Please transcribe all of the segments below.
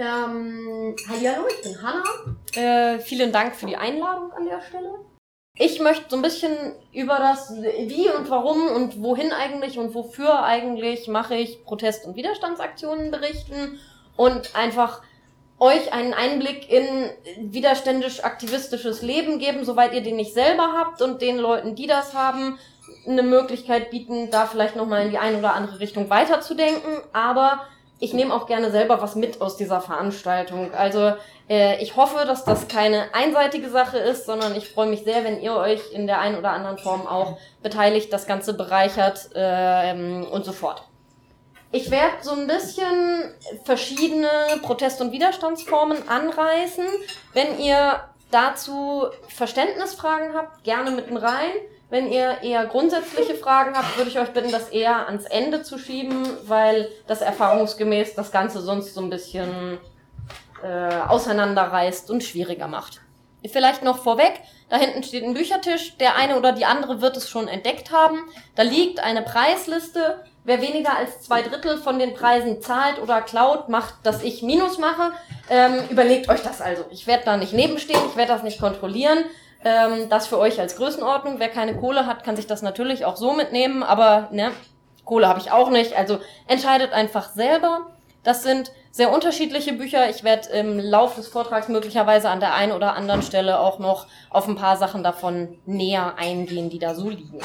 Ähm, hallo, ich bin Hanna. Äh, vielen Dank für die Einladung an der Stelle. Ich möchte so ein bisschen über das Wie und Warum und Wohin eigentlich und wofür eigentlich mache ich Protest- und Widerstandsaktionen berichten und einfach euch einen Einblick in widerständisch-aktivistisches Leben geben, soweit ihr den nicht selber habt und den Leuten, die das haben, eine Möglichkeit bieten, da vielleicht nochmal in die eine oder andere Richtung weiterzudenken. Aber ich nehme auch gerne selber was mit aus dieser Veranstaltung. Also äh, ich hoffe, dass das keine einseitige Sache ist, sondern ich freue mich sehr, wenn ihr euch in der einen oder anderen Form auch beteiligt, das Ganze bereichert ähm, und so fort. Ich werde so ein bisschen verschiedene Protest- und Widerstandsformen anreißen. Wenn ihr dazu Verständnisfragen habt, gerne mitten rein. Wenn ihr eher grundsätzliche Fragen habt, würde ich euch bitten, das eher ans Ende zu schieben, weil das erfahrungsgemäß das Ganze sonst so ein bisschen äh, auseinanderreißt und schwieriger macht. Vielleicht noch vorweg, da hinten steht ein Büchertisch, der eine oder die andere wird es schon entdeckt haben. Da liegt eine Preisliste. Wer weniger als zwei Drittel von den Preisen zahlt oder klaut, macht, dass ich Minus mache. Ähm, überlegt euch das also. Ich werde da nicht nebenstehen, ich werde das nicht kontrollieren. Ähm, das für euch als Größenordnung. Wer keine Kohle hat, kann sich das natürlich auch so mitnehmen, aber ne, Kohle habe ich auch nicht. Also entscheidet einfach selber. Das sind sehr unterschiedliche Bücher. Ich werde im Laufe des Vortrags möglicherweise an der einen oder anderen Stelle auch noch auf ein paar Sachen davon näher eingehen, die da so liegen.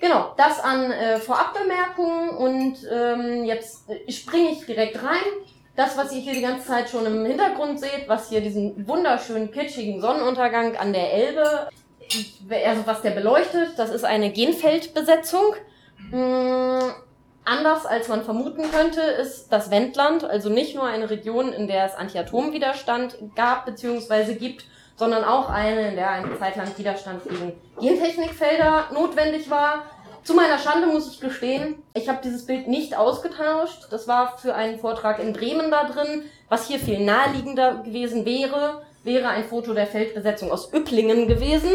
Genau, das an äh, Vorabbemerkungen und ähm, jetzt äh, springe ich direkt rein. Das, was ihr hier die ganze Zeit schon im Hintergrund seht, was hier diesen wunderschönen, kitschigen Sonnenuntergang an der Elbe, also was der beleuchtet, das ist eine Genfeldbesetzung. Mmh Anders als man vermuten könnte, ist das Wendland also nicht nur eine Region, in der es Anti-Atom-Widerstand gab bzw. gibt, sondern auch eine, in der eine Zeit lang Widerstand gegen Gentechnikfelder notwendig war. Zu meiner Schande muss ich gestehen, ich habe dieses Bild nicht ausgetauscht. Das war für einen Vortrag in Bremen da drin. Was hier viel naheliegender gewesen wäre, wäre ein Foto der Feldbesetzung aus Üpplingen gewesen.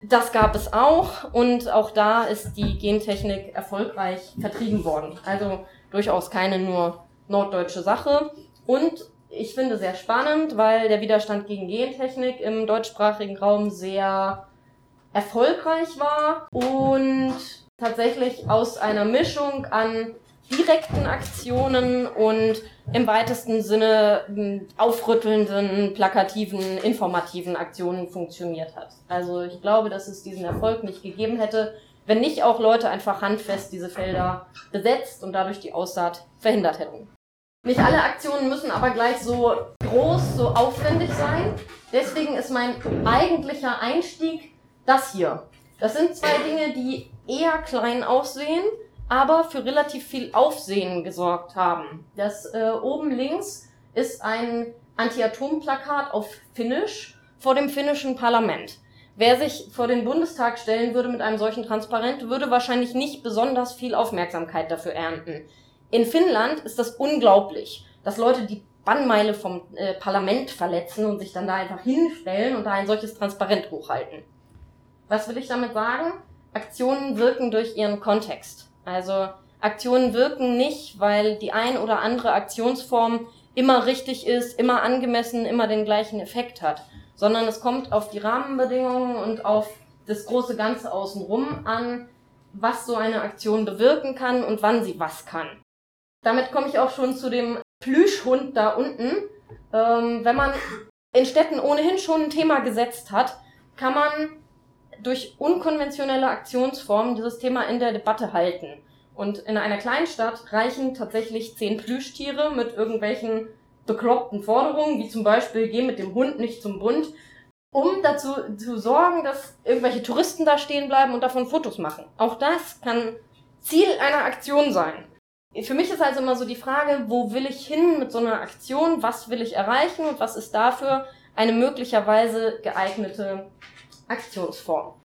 Das gab es auch und auch da ist die Gentechnik erfolgreich vertrieben worden. Also durchaus keine nur norddeutsche Sache. Und ich finde sehr spannend, weil der Widerstand gegen Gentechnik im deutschsprachigen Raum sehr erfolgreich war und tatsächlich aus einer Mischung an direkten Aktionen und im weitesten Sinne hm, aufrüttelnden, plakativen, informativen Aktionen funktioniert hat. Also ich glaube, dass es diesen Erfolg nicht gegeben hätte, wenn nicht auch Leute einfach handfest diese Felder besetzt und dadurch die Aussaat verhindert hätten. Nicht alle Aktionen müssen aber gleich so groß, so aufwendig sein. Deswegen ist mein eigentlicher Einstieg das hier. Das sind zwei Dinge, die eher klein aussehen, aber für relativ viel Aufsehen gesorgt haben. Das äh, oben links ist ein Anti-Atom-Plakat auf Finnisch vor dem finnischen Parlament. Wer sich vor den Bundestag stellen würde mit einem solchen Transparent, würde wahrscheinlich nicht besonders viel Aufmerksamkeit dafür ernten. In Finnland ist das unglaublich, dass Leute die Bannmeile vom äh, Parlament verletzen und sich dann da einfach hinstellen und da ein solches Transparent hochhalten. Was will ich damit sagen? Aktionen wirken durch ihren Kontext. Also Aktionen wirken nicht, weil die ein oder andere Aktionsform immer richtig ist, immer angemessen, immer den gleichen Effekt hat, sondern es kommt auf die Rahmenbedingungen und auf das große Ganze außenrum an, was so eine Aktion bewirken kann und wann sie was kann. Damit komme ich auch schon zu dem Plüschhund da unten. Ähm, wenn man in Städten ohnehin schon ein Thema gesetzt hat, kann man durch unkonventionelle Aktionsformen dieses Thema in der Debatte halten. Und in einer Kleinstadt reichen tatsächlich zehn Plüschtiere mit irgendwelchen bekloppten Forderungen, wie zum Beispiel geh mit dem Hund nicht zum Bund, um dazu zu sorgen, dass irgendwelche Touristen da stehen bleiben und davon Fotos machen. Auch das kann Ziel einer Aktion sein. Für mich ist also immer so die Frage, wo will ich hin mit so einer Aktion, was will ich erreichen und was ist dafür eine möglicherweise geeignete Aktionsform.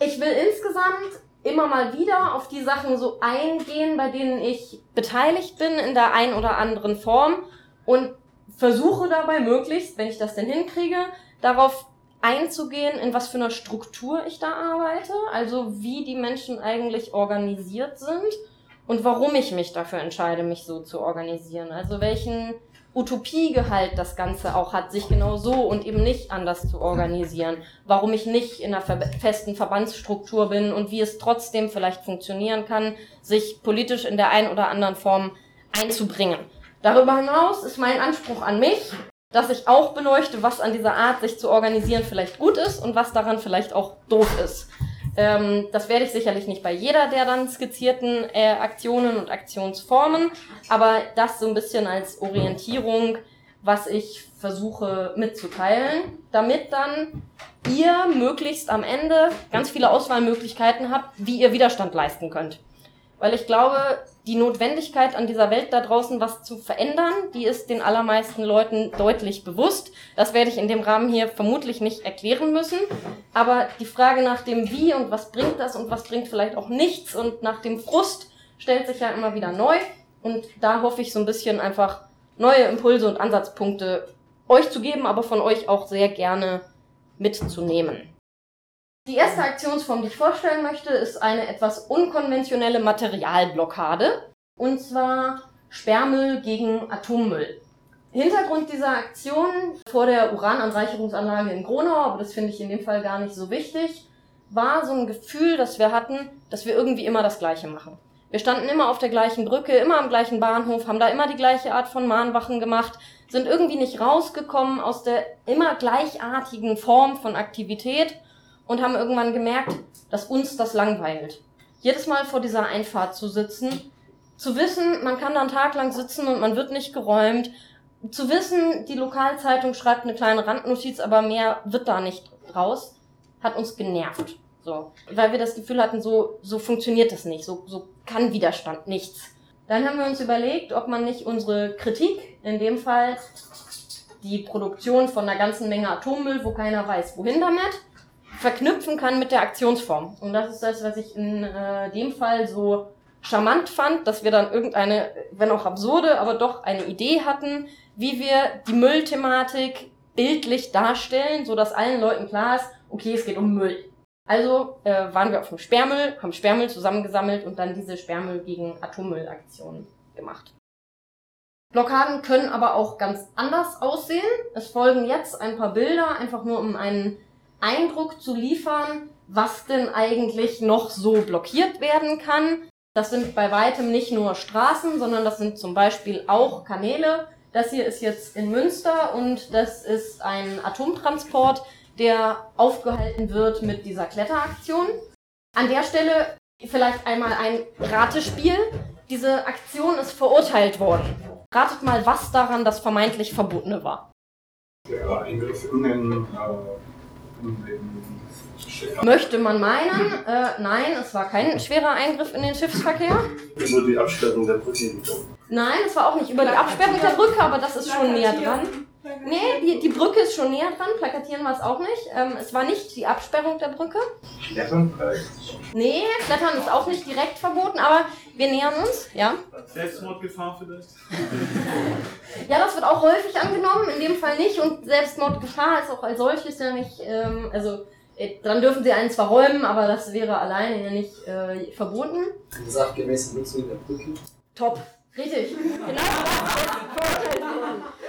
Ich will insgesamt immer mal wieder auf die Sachen so eingehen, bei denen ich beteiligt bin in der ein oder anderen Form und versuche dabei möglichst, wenn ich das denn hinkriege, darauf einzugehen, in was für einer Struktur ich da arbeite, also wie die Menschen eigentlich organisiert sind und warum ich mich dafür entscheide, mich so zu organisieren. Also welchen Utopiegehalt das Ganze auch hat, sich genau so und eben nicht anders zu organisieren. Warum ich nicht in einer festen Verbandsstruktur bin und wie es trotzdem vielleicht funktionieren kann, sich politisch in der einen oder anderen Form einzubringen. Darüber hinaus ist mein Anspruch an mich, dass ich auch beleuchte, was an dieser Art, sich zu organisieren, vielleicht gut ist und was daran vielleicht auch doof ist. Ähm, das werde ich sicherlich nicht bei jeder der dann skizzierten äh, Aktionen und Aktionsformen, aber das so ein bisschen als Orientierung, was ich versuche mitzuteilen, damit dann ihr möglichst am Ende ganz viele Auswahlmöglichkeiten habt, wie ihr Widerstand leisten könnt. Weil ich glaube, die Notwendigkeit an dieser Welt da draußen was zu verändern, die ist den allermeisten Leuten deutlich bewusst. Das werde ich in dem Rahmen hier vermutlich nicht erklären müssen. Aber die Frage nach dem Wie und was bringt das und was bringt vielleicht auch nichts und nach dem Frust stellt sich ja immer wieder neu. Und da hoffe ich so ein bisschen einfach neue Impulse und Ansatzpunkte euch zu geben, aber von euch auch sehr gerne mitzunehmen. Die erste Aktionsform, die ich vorstellen möchte, ist eine etwas unkonventionelle Materialblockade. Und zwar Sperrmüll gegen Atommüll. Hintergrund dieser Aktion vor der Urananreicherungsanlage in Gronau, aber das finde ich in dem Fall gar nicht so wichtig, war so ein Gefühl, das wir hatten, dass wir irgendwie immer das Gleiche machen. Wir standen immer auf der gleichen Brücke, immer am gleichen Bahnhof, haben da immer die gleiche Art von Mahnwachen gemacht, sind irgendwie nicht rausgekommen aus der immer gleichartigen Form von Aktivität und haben irgendwann gemerkt, dass uns das langweilt. Jedes Mal vor dieser Einfahrt zu sitzen, zu wissen, man kann da einen Tag lang sitzen und man wird nicht geräumt, zu wissen, die Lokalzeitung schreibt eine kleine Randnotiz, aber mehr wird da nicht raus, hat uns genervt. So, weil wir das Gefühl hatten, so, so funktioniert das nicht, so, so kann Widerstand nichts. Dann haben wir uns überlegt, ob man nicht unsere Kritik, in dem Fall die Produktion von einer ganzen Menge Atommüll, wo keiner weiß, wohin damit, verknüpfen kann mit der Aktionsform. Und das ist das, was ich in äh, dem Fall so charmant fand, dass wir dann irgendeine, wenn auch absurde, aber doch eine Idee hatten, wie wir die Müllthematik bildlich darstellen, so dass allen Leuten klar ist, okay, es geht um Müll. Also äh, waren wir auf dem Sperrmüll, haben Sperrmüll zusammengesammelt und dann diese Sperrmüll gegen Atommüllaktion gemacht. Blockaden können aber auch ganz anders aussehen. Es folgen jetzt ein paar Bilder, einfach nur um einen Eindruck zu liefern, was denn eigentlich noch so blockiert werden kann. Das sind bei weitem nicht nur Straßen, sondern das sind zum Beispiel auch Kanäle. Das hier ist jetzt in Münster und das ist ein Atomtransport, der aufgehalten wird mit dieser Kletteraktion. An der Stelle vielleicht einmal ein Ratespiel. Diese Aktion ist verurteilt worden. Ratet mal, was daran das vermeintlich Verbotene war. Der Eingriff in den äh Möchte man meinen, äh, nein, es war kein schwerer Eingriff in den Schiffsverkehr. Nur die Absperrung der Brücke. Nein, es war auch nicht über die Absperrung der Brücke, aber das ist schon näher dran. Nee, die, die Brücke ist schon näher dran, plakatieren wir es auch nicht. Ähm, es war nicht die Absperrung der Brücke. Klettern? Nee, Klettern ist auch nicht direkt verboten, aber wir nähern uns, ja. Selbstmordgefahr vielleicht? ja, das wird auch häufig angenommen, in dem Fall nicht. Und Selbstmordgefahr ist auch als solches ja nicht, ähm, also äh, dann dürfen sie einen zwar räumen, aber das wäre alleine ja nicht äh, verboten. Sachgemäße Nutzung der Brücke. Top. Richtig. Genau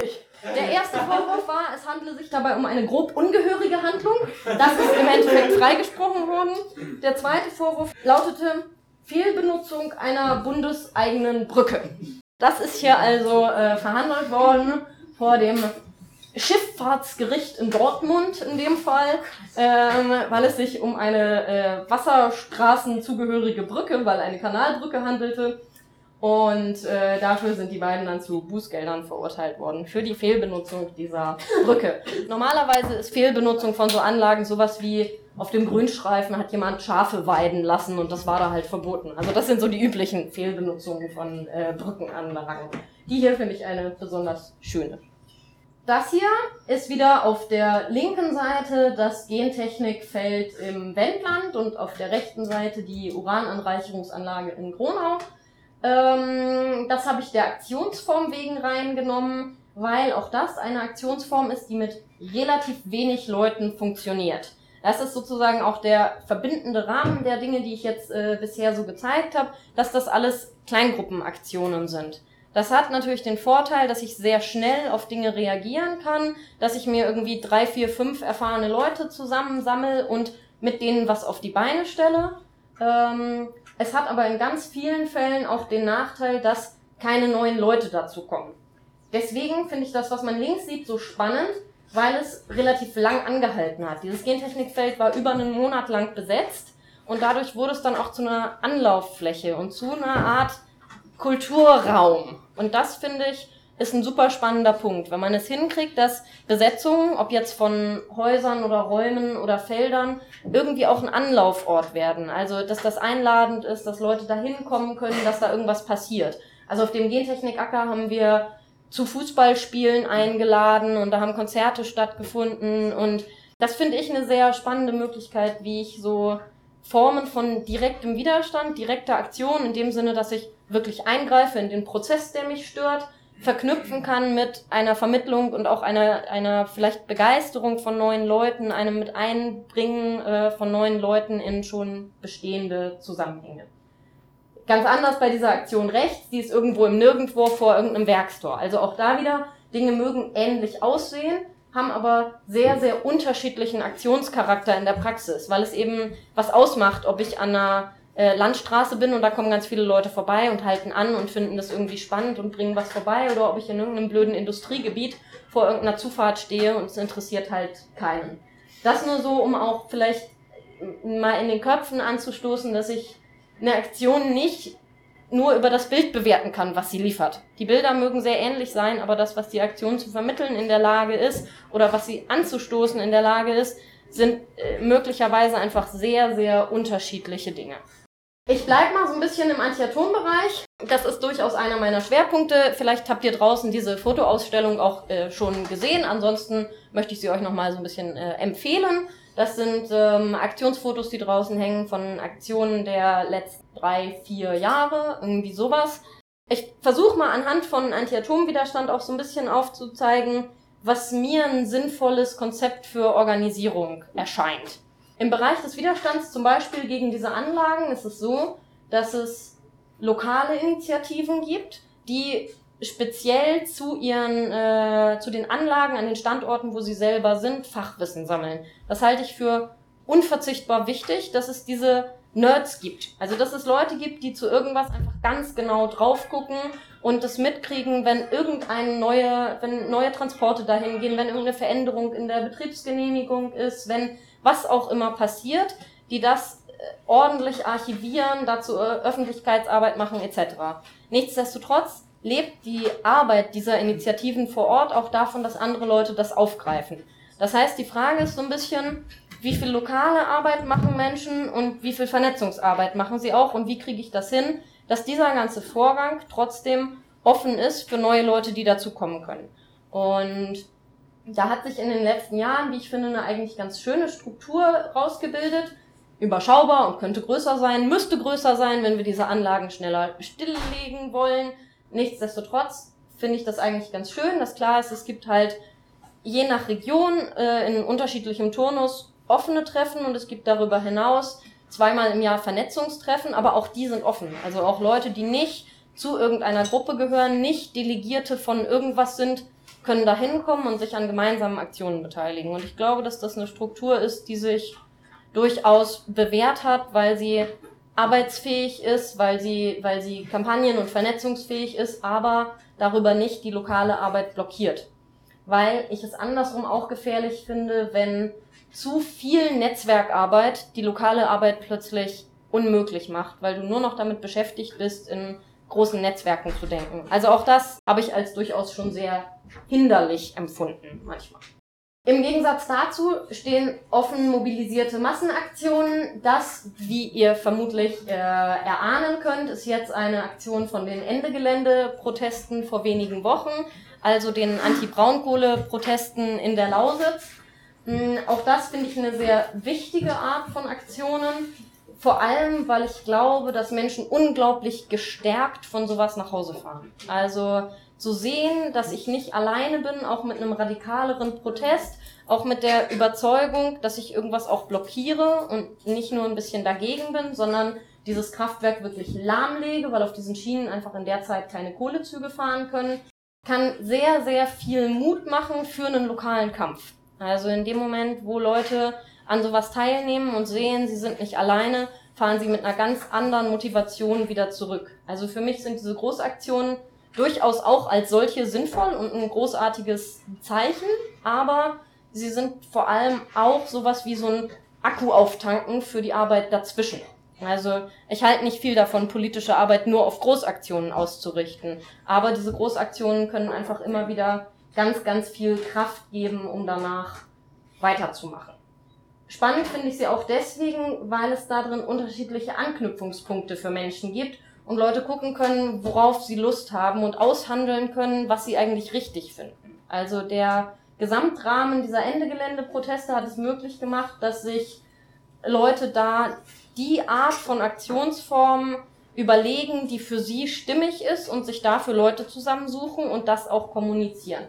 Großartig. Der erste Vorwurf war, es handle sich dabei um eine grob ungehörige Handlung. Das ist im Endeffekt freigesprochen worden. Der zweite Vorwurf lautete Fehlbenutzung einer bundeseigenen Brücke. Das ist hier also äh, verhandelt worden vor dem Schifffahrtsgericht in Dortmund in dem Fall, ähm, weil es sich um eine äh, Wasserstraßenzugehörige Brücke, weil eine Kanalbrücke handelte, und äh, dafür sind die beiden dann zu Bußgeldern verurteilt worden für die Fehlbenutzung dieser Brücke. Normalerweise ist Fehlbenutzung von so Anlagen sowas wie auf dem Grünstreifen hat jemand Schafe weiden lassen und das war da halt verboten. Also das sind so die üblichen Fehlbenutzungen von äh, Brückenanlagen. Die hier finde ich eine besonders schöne. Das hier ist wieder auf der linken Seite das Gentechnikfeld im Wendland und auf der rechten Seite die Urananreicherungsanlage in Gronau. Ähm, das habe ich der Aktionsform wegen reingenommen, weil auch das eine Aktionsform ist, die mit relativ wenig Leuten funktioniert. Das ist sozusagen auch der verbindende Rahmen der Dinge, die ich jetzt äh, bisher so gezeigt habe, dass das alles Kleingruppenaktionen sind. Das hat natürlich den Vorteil, dass ich sehr schnell auf Dinge reagieren kann, dass ich mir irgendwie drei, vier, fünf erfahrene Leute zusammensammel und mit denen was auf die Beine stelle. Ähm, es hat aber in ganz vielen Fällen auch den Nachteil, dass keine neuen Leute dazu kommen. Deswegen finde ich das, was man links sieht, so spannend, weil es relativ lang angehalten hat. Dieses Gentechnikfeld war über einen Monat lang besetzt und dadurch wurde es dann auch zu einer Anlauffläche und zu einer Art Kulturraum. Und das finde ich ist ein super spannender Punkt, wenn man es hinkriegt, dass Besetzungen, ob jetzt von Häusern oder Räumen oder Feldern, irgendwie auch ein Anlaufort werden. Also, dass das einladend ist, dass Leute da hinkommen können, dass da irgendwas passiert. Also auf dem Gentechnik-Acker haben wir zu Fußballspielen eingeladen und da haben Konzerte stattgefunden und das finde ich eine sehr spannende Möglichkeit, wie ich so Formen von direktem Widerstand, direkter Aktion, in dem Sinne, dass ich wirklich eingreife in den Prozess, der mich stört, verknüpfen kann mit einer Vermittlung und auch einer, einer vielleicht Begeisterung von neuen Leuten, einem mit Einbringen äh, von neuen Leuten in schon bestehende Zusammenhänge. Ganz anders bei dieser Aktion rechts, die ist irgendwo im Nirgendwo vor irgendeinem Werkstor. Also auch da wieder, Dinge mögen ähnlich aussehen, haben aber sehr, sehr unterschiedlichen Aktionscharakter in der Praxis, weil es eben was ausmacht, ob ich an einer äh, Landstraße bin und da kommen ganz viele Leute vorbei und halten an und finden das irgendwie spannend und bringen was vorbei oder ob ich in irgendeinem blöden Industriegebiet vor irgendeiner Zufahrt stehe und es interessiert halt keinen. Das nur so, um auch vielleicht mal in den Köpfen anzustoßen, dass ich eine Aktion nicht nur über das Bild bewerten kann, was sie liefert. Die Bilder mögen sehr ähnlich sein, aber das, was die Aktion zu vermitteln in der Lage ist oder was sie anzustoßen in der Lage ist, sind äh, möglicherweise einfach sehr, sehr unterschiedliche Dinge. Ich bleibe mal so ein bisschen im Antiatombereich. Das ist durchaus einer meiner Schwerpunkte. Vielleicht habt ihr draußen diese Fotoausstellung auch äh, schon gesehen. Ansonsten möchte ich sie euch nochmal so ein bisschen äh, empfehlen. Das sind ähm, Aktionsfotos, die draußen hängen von Aktionen der letzten drei, vier Jahre, irgendwie sowas. Ich versuche mal anhand von Anti-Atom-Widerstand auch so ein bisschen aufzuzeigen, was mir ein sinnvolles Konzept für Organisierung erscheint. Im Bereich des Widerstands zum Beispiel gegen diese Anlagen ist es so, dass es lokale Initiativen gibt, die speziell zu ihren, äh, zu den Anlagen an den Standorten, wo sie selber sind, Fachwissen sammeln. Das halte ich für unverzichtbar wichtig, dass es diese Nerds gibt. Also, dass es Leute gibt, die zu irgendwas einfach ganz genau drauf gucken und das mitkriegen, wenn irgendeine neue, wenn neue Transporte dahin gehen, wenn irgendeine Veränderung in der Betriebsgenehmigung ist, wenn was auch immer passiert, die das äh, ordentlich archivieren, dazu äh, Öffentlichkeitsarbeit machen etc. Nichtsdestotrotz lebt die Arbeit dieser Initiativen vor Ort auch davon, dass andere Leute das aufgreifen. Das heißt, die Frage ist so ein bisschen, wie viel lokale Arbeit machen Menschen und wie viel Vernetzungsarbeit machen sie auch und wie kriege ich das hin, dass dieser ganze Vorgang trotzdem offen ist für neue Leute, die dazukommen können. Und da hat sich in den letzten Jahren, wie ich finde, eine eigentlich ganz schöne Struktur rausgebildet. Überschaubar und könnte größer sein, müsste größer sein, wenn wir diese Anlagen schneller stilllegen wollen. Nichtsdestotrotz finde ich das eigentlich ganz schön, dass klar ist, es gibt halt je nach Region äh, in unterschiedlichem Turnus offene Treffen und es gibt darüber hinaus zweimal im Jahr Vernetzungstreffen, aber auch die sind offen. Also auch Leute, die nicht zu irgendeiner Gruppe gehören, nicht Delegierte von irgendwas sind, können da hinkommen und sich an gemeinsamen Aktionen beteiligen. Und ich glaube, dass das eine Struktur ist, die sich durchaus bewährt hat, weil sie arbeitsfähig ist, weil sie, weil sie kampagnen- und vernetzungsfähig ist, aber darüber nicht die lokale Arbeit blockiert. Weil ich es andersrum auch gefährlich finde, wenn zu viel Netzwerkarbeit die lokale Arbeit plötzlich unmöglich macht, weil du nur noch damit beschäftigt bist, in großen Netzwerken zu denken. Also auch das habe ich als durchaus schon sehr hinderlich empfunden manchmal. Im Gegensatz dazu stehen offen mobilisierte Massenaktionen. Das, wie ihr vermutlich äh, erahnen könnt, ist jetzt eine Aktion von den Ende-Gelände-Protesten vor wenigen Wochen, also den Anti-Braunkohle-Protesten in der Lausitz. Hm, auch das finde ich eine sehr wichtige Art von Aktionen, Vor allem, weil ich glaube, dass Menschen unglaublich gestärkt von sowas nach Hause fahren. Also zu sehen, dass ich nicht alleine bin, auch mit einem radikaleren Protest, auch mit der Überzeugung, dass ich irgendwas auch blockiere und nicht nur ein bisschen dagegen bin, sondern dieses Kraftwerk wirklich lahmlege, weil auf diesen Schienen einfach in der Zeit keine Kohlezüge fahren können, kann sehr, sehr viel Mut machen für einen lokalen Kampf. Also in dem Moment, wo Leute an sowas teilnehmen und sehen, sie sind nicht alleine, fahren sie mit einer ganz anderen Motivation wieder zurück. Also für mich sind diese Großaktionen durchaus auch als solche sinnvoll und ein großartiges Zeichen, aber sie sind vor allem auch sowas wie so ein Akku auftanken für die Arbeit dazwischen. Also ich halte nicht viel davon, politische Arbeit nur auf Großaktionen auszurichten. Aber diese Großaktionen können einfach immer wieder ganz, ganz viel Kraft geben, um danach weiterzumachen. Spannend finde ich sie auch deswegen, weil es da drin unterschiedliche Anknüpfungspunkte für Menschen gibt und Leute gucken können, worauf sie Lust haben und aushandeln können, was sie eigentlich richtig finden. Also der Gesamtrahmen dieser Ende-Gelände-Proteste hat es möglich gemacht, dass sich Leute da die Art von Aktionsform überlegen, die für sie stimmig ist und sich dafür Leute zusammensuchen und das auch kommunizieren.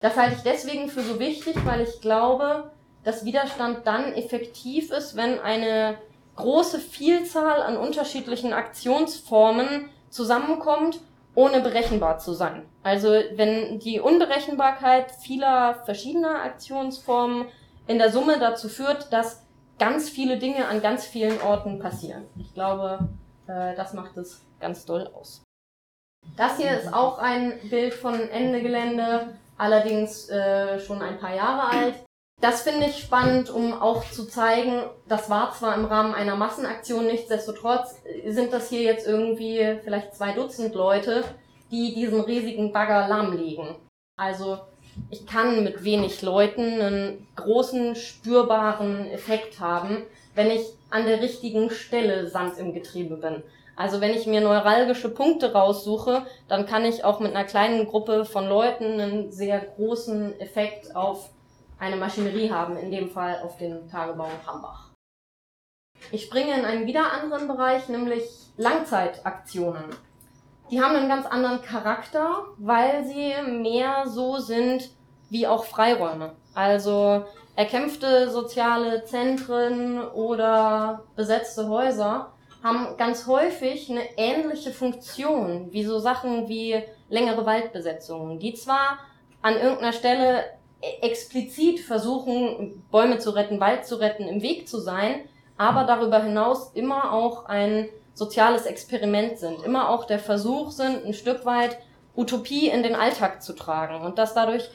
Das halte ich deswegen für so wichtig, weil ich glaube, dass Widerstand dann effektiv ist, wenn eine große Vielzahl an unterschiedlichen Aktionsformen zusammenkommt, ohne berechenbar zu sein. Also wenn die Unberechenbarkeit vieler verschiedener Aktionsformen in der Summe dazu führt, dass ganz viele Dinge an ganz vielen Orten passieren. Ich glaube, äh, das macht es ganz doll aus. Das hier ist auch ein Bild von Ende Gelände, allerdings äh, schon ein paar Jahre alt. Das finde ich spannend, um auch zu zeigen, das war zwar im Rahmen einer Massenaktion, nichtsdestotrotz sind das hier jetzt irgendwie vielleicht zwei Dutzend Leute, die diesen riesigen Bagger lahmlegen. Also ich kann mit wenig Leuten einen großen, spürbaren Effekt haben, wenn ich an der richtigen Stelle Sand im Getriebe bin. Also wenn ich mir neuralgische Punkte raussuche, dann kann ich auch mit einer kleinen Gruppe von Leuten einen sehr großen Effekt auf eine Maschinerie haben, in dem Fall auf den Tagebau Hambach. Ich springe in einen wieder anderen Bereich, nämlich Langzeitaktionen. Die haben einen ganz anderen Charakter, weil sie mehr so sind wie auch Freiräume. Also erkämpfte soziale Zentren oder besetzte Häuser haben ganz häufig eine ähnliche Funktion wie so Sachen wie längere Waldbesetzungen, die zwar an irgendeiner Stelle explizit versuchen, Bäume zu retten, Wald zu retten, im Weg zu sein, aber darüber hinaus immer auch ein soziales Experiment sind, immer auch der Versuch sind, ein Stück weit Utopie in den Alltag zu tragen und das dadurch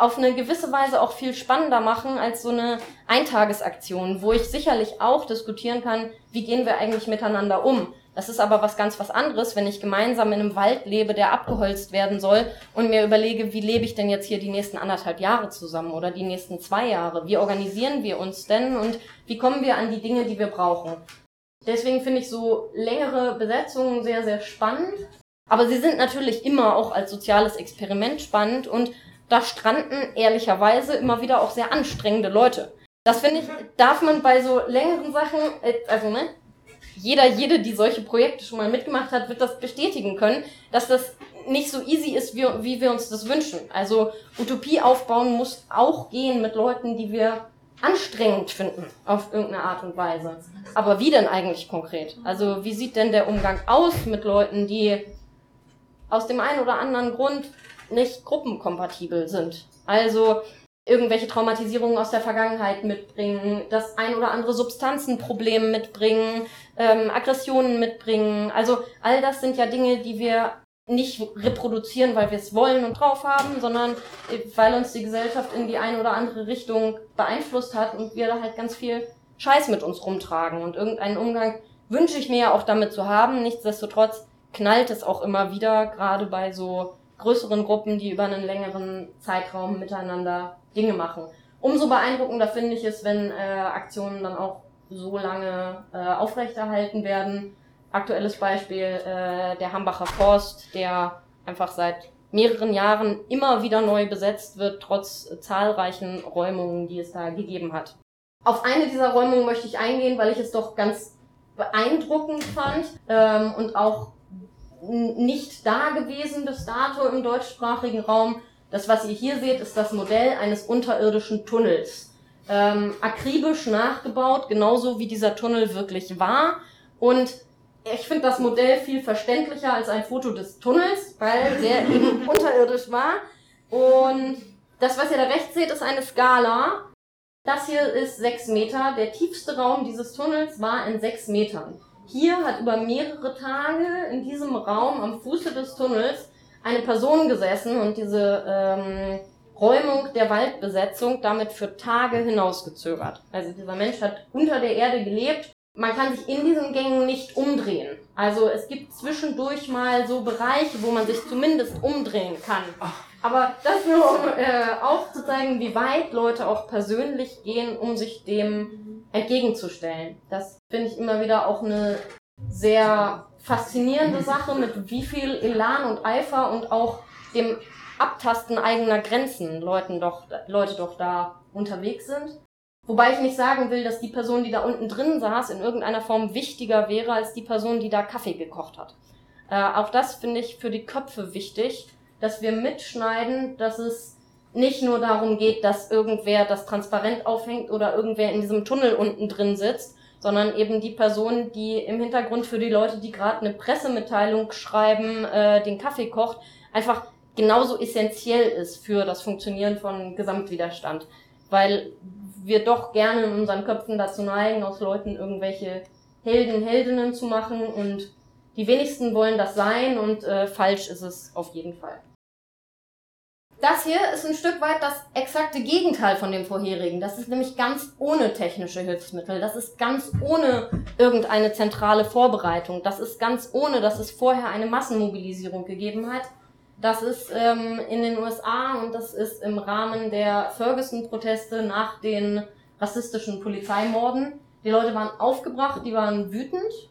auf eine gewisse Weise auch viel spannender machen als so eine Eintagesaktion, wo ich sicherlich auch diskutieren kann, wie gehen wir eigentlich miteinander um. Das ist aber was ganz was anderes, wenn ich gemeinsam in einem Wald lebe, der abgeholzt werden soll und mir überlege, wie lebe ich denn jetzt hier die nächsten anderthalb Jahre zusammen oder die nächsten zwei Jahre? Wie organisieren wir uns denn und wie kommen wir an die Dinge, die wir brauchen? Deswegen finde ich so längere Besetzungen sehr, sehr spannend. Aber sie sind natürlich immer auch als soziales Experiment spannend und da stranden ehrlicherweise immer wieder auch sehr anstrengende Leute. Das finde ich, darf man bei so längeren Sachen, äh, also ne, jeder, jede, die solche Projekte schon mal mitgemacht hat, wird das bestätigen können, dass das nicht so easy ist, wie, wie wir uns das wünschen. Also Utopie aufbauen muss auch gehen mit Leuten, die wir anstrengend finden, auf irgendeine Art und Weise. Aber wie denn eigentlich konkret? Also wie sieht denn der Umgang aus mit Leuten, die aus dem einen oder anderen Grund nicht gruppenkompatibel sind? Also irgendwelche Traumatisierungen aus der Vergangenheit mitbringen, das ein oder andere Substanzenproblem mitbringen, ähm, Aggressionen mitbringen. Also all das sind ja Dinge, die wir nicht reproduzieren, weil wir es wollen und drauf haben, sondern weil uns die Gesellschaft in die eine oder andere Richtung beeinflusst hat und wir da halt ganz viel Scheiß mit uns rumtragen. Und irgendeinen Umgang wünsche ich mir ja auch damit zu haben. Nichtsdestotrotz knallt es auch immer wieder, gerade bei so größeren Gruppen, die über einen längeren Zeitraum miteinander Dinge machen. Umso beeindruckender finde ich es, wenn äh, Aktionen dann auch so lange äh, aufrechterhalten werden. Aktuelles Beispiel äh, der Hambacher Forst, der einfach seit mehreren Jahren immer wieder neu besetzt wird, trotz zahlreichen Räumungen, die es da gegeben hat. Auf eine dieser Räumungen möchte ich eingehen, weil ich es doch ganz beeindruckend fand ähm, und auch nicht da gewesen bis dato im deutschsprachigen Raum. Das, was ihr hier seht, ist das Modell eines unterirdischen Tunnels. Ähm, akribisch nachgebaut, genauso wie dieser Tunnel wirklich war. Und ich finde das Modell viel verständlicher als ein Foto des Tunnels, weil der eben unterirdisch war. Und das, was ihr da rechts seht, ist eine Skala. Das hier ist sechs Meter. Der tiefste Raum dieses Tunnels war in sechs Metern. Hier hat über mehrere Tage in diesem Raum am Fuße des Tunnels eine Person gesessen und diese ähm, Räumung der Waldbesetzung damit für Tage hinausgezögert. Also dieser Mensch hat unter der Erde gelebt. Man kann sich in diesen Gängen nicht umdrehen. Also es gibt zwischendurch mal so Bereiche, wo man sich zumindest umdrehen kann. Aber das nur, um äh, aufzuzeigen, wie weit Leute auch persönlich gehen, um sich dem entgegenzustellen. Das finde ich immer wieder auch eine sehr faszinierende Sache, mit wie viel Elan und Eifer und auch dem Abtasten eigener Grenzen Leuten doch, Leute doch da unterwegs sind. Wobei ich nicht sagen will, dass die Person, die da unten drin saß, in irgendeiner Form wichtiger wäre als die Person, die da Kaffee gekocht hat. Äh, auch das finde ich für die Köpfe wichtig, dass wir mitschneiden, dass es nicht nur darum geht, dass irgendwer das transparent aufhängt oder irgendwer in diesem Tunnel unten drin sitzt, sondern eben die Person, die im Hintergrund für die Leute, die gerade eine Pressemitteilung schreiben, äh, den Kaffee kocht, einfach genauso essentiell ist für das Funktionieren von Gesamtwiderstand. Weil wir doch gerne in unseren Köpfen dazu neigen, aus Leuten irgendwelche Helden, Heldinnen zu machen und die wenigsten wollen das sein und äh, falsch ist es auf jeden Fall. Das hier ist ein Stück weit das exakte Gegenteil von dem vorherigen. Das ist nämlich ganz ohne technische Hilfsmittel. Das ist ganz ohne irgendeine zentrale Vorbereitung. Das ist ganz ohne, dass es vorher eine Massenmobilisierung gegeben hat. Das ist ähm, in den USA und das ist im Rahmen der Ferguson-Proteste nach den rassistischen Polizeimorden. Die Leute waren aufgebracht, die waren wütend.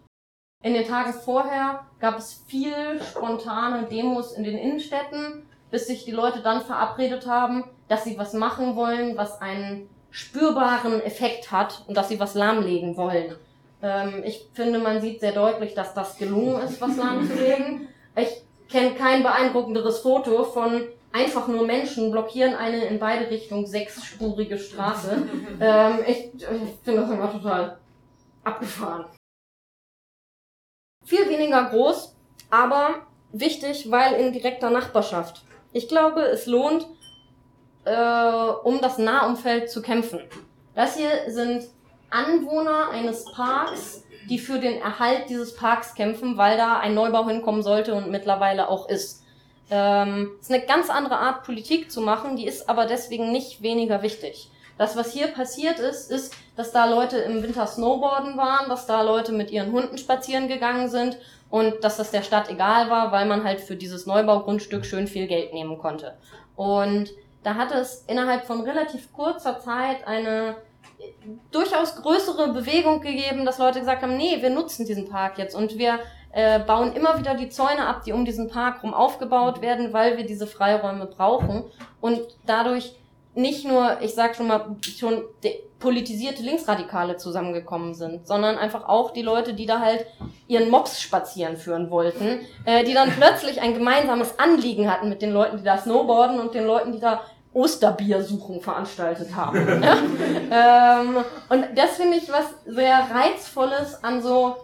In den Tagen vorher gab es viel spontane Demos in den Innenstädten bis sich die Leute dann verabredet haben, dass sie was machen wollen, was einen spürbaren Effekt hat und dass sie was lahmlegen wollen. Ähm, ich finde, man sieht sehr deutlich, dass das gelungen ist, was lahmzulegen. Ich kenne kein beeindruckenderes Foto von einfach nur Menschen blockieren eine in beide Richtungen sechsspurige Straße. ähm, ich, ich finde das immer total abgefahren. Viel weniger groß, aber wichtig, weil in direkter Nachbarschaft. Ich glaube, es lohnt, äh, um das Nahumfeld zu kämpfen. Das hier sind Anwohner eines Parks, die für den Erhalt dieses Parks kämpfen, weil da ein Neubau hinkommen sollte und mittlerweile auch ist. Ähm, ist eine ganz andere Art, Politik zu machen, die ist aber deswegen nicht weniger wichtig. Das, was hier passiert ist, ist, dass da Leute im Winter Snowboarden waren, dass da Leute mit ihren Hunden spazieren gegangen sind und dass das der Stadt egal war, weil man halt für dieses Neubaugrundstück schön viel Geld nehmen konnte. Und da hat es innerhalb von relativ kurzer Zeit eine durchaus größere Bewegung gegeben, dass Leute gesagt haben, nee, wir nutzen diesen Park jetzt und wir äh, bauen immer wieder die Zäune ab, die um diesen Park rum aufgebaut werden, weil wir diese Freiräume brauchen und dadurch nicht nur, ich sag schon mal, schon politisierte Linksradikale zusammengekommen sind, sondern einfach auch die Leute, die da halt ihren Mops spazieren führen wollten, äh, die dann plötzlich ein gemeinsames Anliegen hatten mit den Leuten, die da snowboarden und den Leuten, die da Osterbiersuchen veranstaltet haben. ja? ähm, und das finde ich was sehr reizvolles an so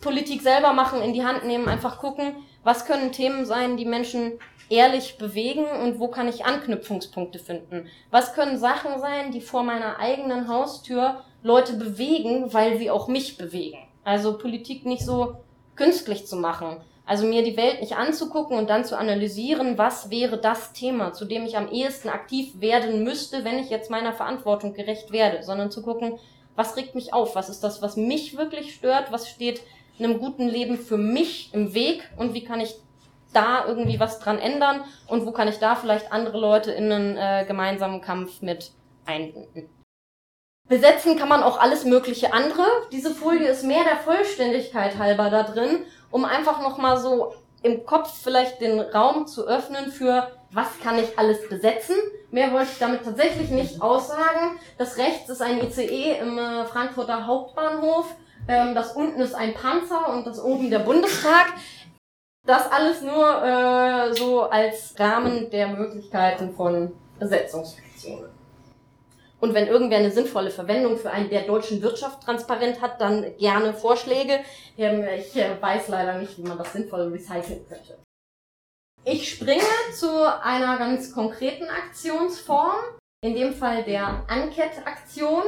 Politik selber machen, in die Hand nehmen, einfach gucken, was können Themen sein, die Menschen ehrlich bewegen und wo kann ich Anknüpfungspunkte finden? Was können Sachen sein, die vor meiner eigenen Haustür Leute bewegen, weil sie auch mich bewegen? Also Politik nicht so künstlich zu machen. Also mir die Welt nicht anzugucken und dann zu analysieren, was wäre das Thema, zu dem ich am ehesten aktiv werden müsste, wenn ich jetzt meiner Verantwortung gerecht werde, sondern zu gucken, was regt mich auf, was ist das, was mich wirklich stört, was steht einem guten Leben für mich im Weg und wie kann ich da irgendwie was dran ändern und wo kann ich da vielleicht andere Leute in einen äh, gemeinsamen Kampf mit einbinden. Besetzen kann man auch alles mögliche andere. Diese Folie ist mehr der Vollständigkeit halber da drin, um einfach nochmal so im Kopf vielleicht den Raum zu öffnen für, was kann ich alles besetzen. Mehr wollte ich damit tatsächlich nicht aussagen. Das rechts ist ein ICE im äh, Frankfurter Hauptbahnhof Ähm, das unten ist ein Panzer und das oben der Bundestag. Das alles nur äh, so als Rahmen der Möglichkeiten von Besetzungsfiktionen. Und wenn irgendwer eine sinnvolle Verwendung für einen der deutschen Wirtschaft transparent hat, dann gerne Vorschläge. Ähm, ich äh, weiß leider nicht, wie man das sinnvoll recyceln könnte. Ich springe zu einer ganz konkreten Aktionsform, in dem Fall der Anket-Aktion,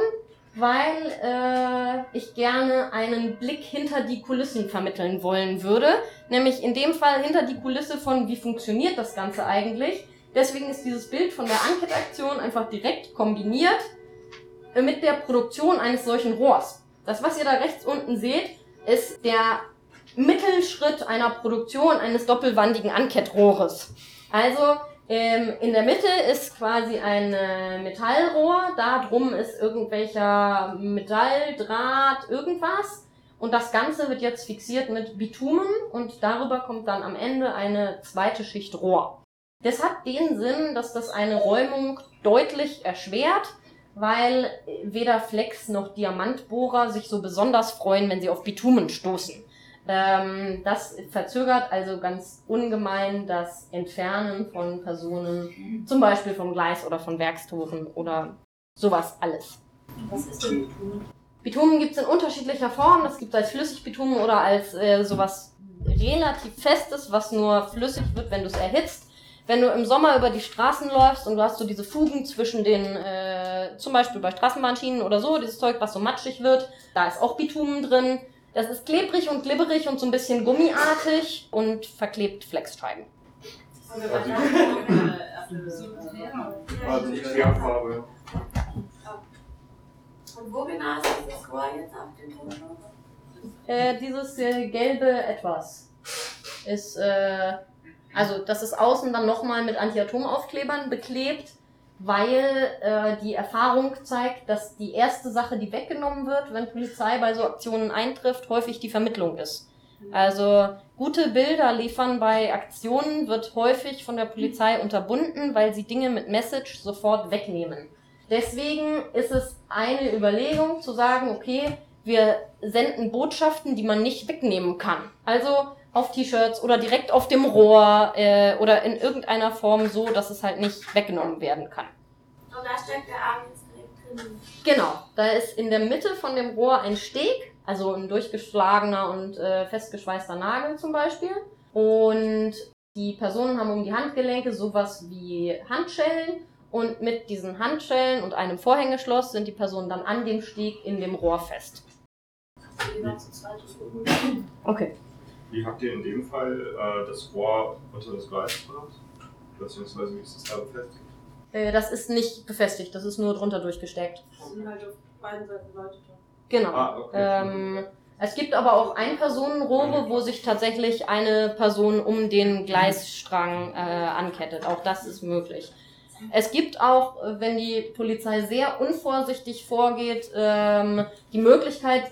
weil äh, ich gerne einen Blick hinter die Kulissen vermitteln wollen würde. Nämlich in dem Fall hinter die Kulisse von, wie funktioniert das Ganze eigentlich. Deswegen ist dieses Bild von der Anket-Aktion einfach direkt kombiniert mit der Produktion eines solchen Rohrs. Das, was ihr da rechts unten seht, ist der Mittelschritt einer Produktion eines doppelwandigen Ankettrohres. Also ähm, in der Mitte ist quasi ein äh, Metallrohr, da drum ist irgendwelcher Metall, Draht, irgendwas. Und das Ganze wird jetzt fixiert mit Bitumen und darüber kommt dann am Ende eine zweite Schicht Rohr. Das hat den Sinn, dass das eine Räumung deutlich erschwert, weil weder Flex noch Diamantbohrer sich so besonders freuen, wenn sie auf Bitumen stoßen. Ähm, das verzögert also ganz ungemein das Entfernen von Personen, zum Beispiel vom Gleis oder von Werkstoren oder sowas alles. Was ist denn Bitumen? Bitumen gibt es in unterschiedlicher Form. Das gibt es als Flüssigbitumen oder als äh, sowas relativ Festes, was nur flüssig wird, wenn du es erhitzt. Wenn du im Sommer über die Straßen läufst und du hast so diese Fugen zwischen den, äh, zum Beispiel bei Straßenbahnschienen oder so, dieses Zeug, was so matschig wird, da ist auch Bitumen drin. Das ist klebrig und glibberig und so ein bisschen gummiartig und verklebt Flexscheiben. Und wo genau ist dieses Rohr jetzt auf dem Foto? Äh, dieses äh, gelbe Etwas ist, äh, also das ist außen dann nochmal mit Anti-Atom-Aufklebern beklebt weil äh, die Erfahrung zeigt, dass die erste Sache, die weggenommen wird, wenn Polizei bei so Aktionen eintrifft, häufig die Vermittlung ist. Also gute Bilder liefern bei Aktionen wird häufig von der Polizei unterbunden, weil sie Dinge mit Message sofort wegnehmen. Deswegen ist es eine Überlegung zu sagen, okay, wir senden Botschaften, die man nicht wegnehmen kann. Also auf T-Shirts oder direkt auf dem Rohr äh, oder in irgendeiner Form so, dass es halt nicht weggenommen werden kann. Und da steckt der Arm jetzt direkt drin. Genau, da ist in der Mitte von dem Rohr ein Steg, also ein durchgeschlagener und äh, festgeschweißter Nagel zum Beispiel. Und die Personen haben um die Handgelenke sowas wie Handschellen und mit diesen Handschellen und einem Vorhängeschloss sind die Personen dann an dem Steg in dem Rohr fest. Okay. Wie habt ihr in dem Fall äh, das Rohr unter das Gleis gebracht? Beziehungsweise wie ist das da befestigt? Äh, das ist nicht befestigt, das ist nur drunter durchgesteckt. Das sind halt auf beiden Seiten Leute da. Genau. Ah, okay. Ähm, es gibt aber auch Ein-Personen-Rohre, wo sich tatsächlich eine Person um den Gleisstrang äh, ankettet. Auch das ist möglich. Es gibt auch, wenn die Polizei sehr unvorsichtig vorgeht, ähm, die Möglichkeit,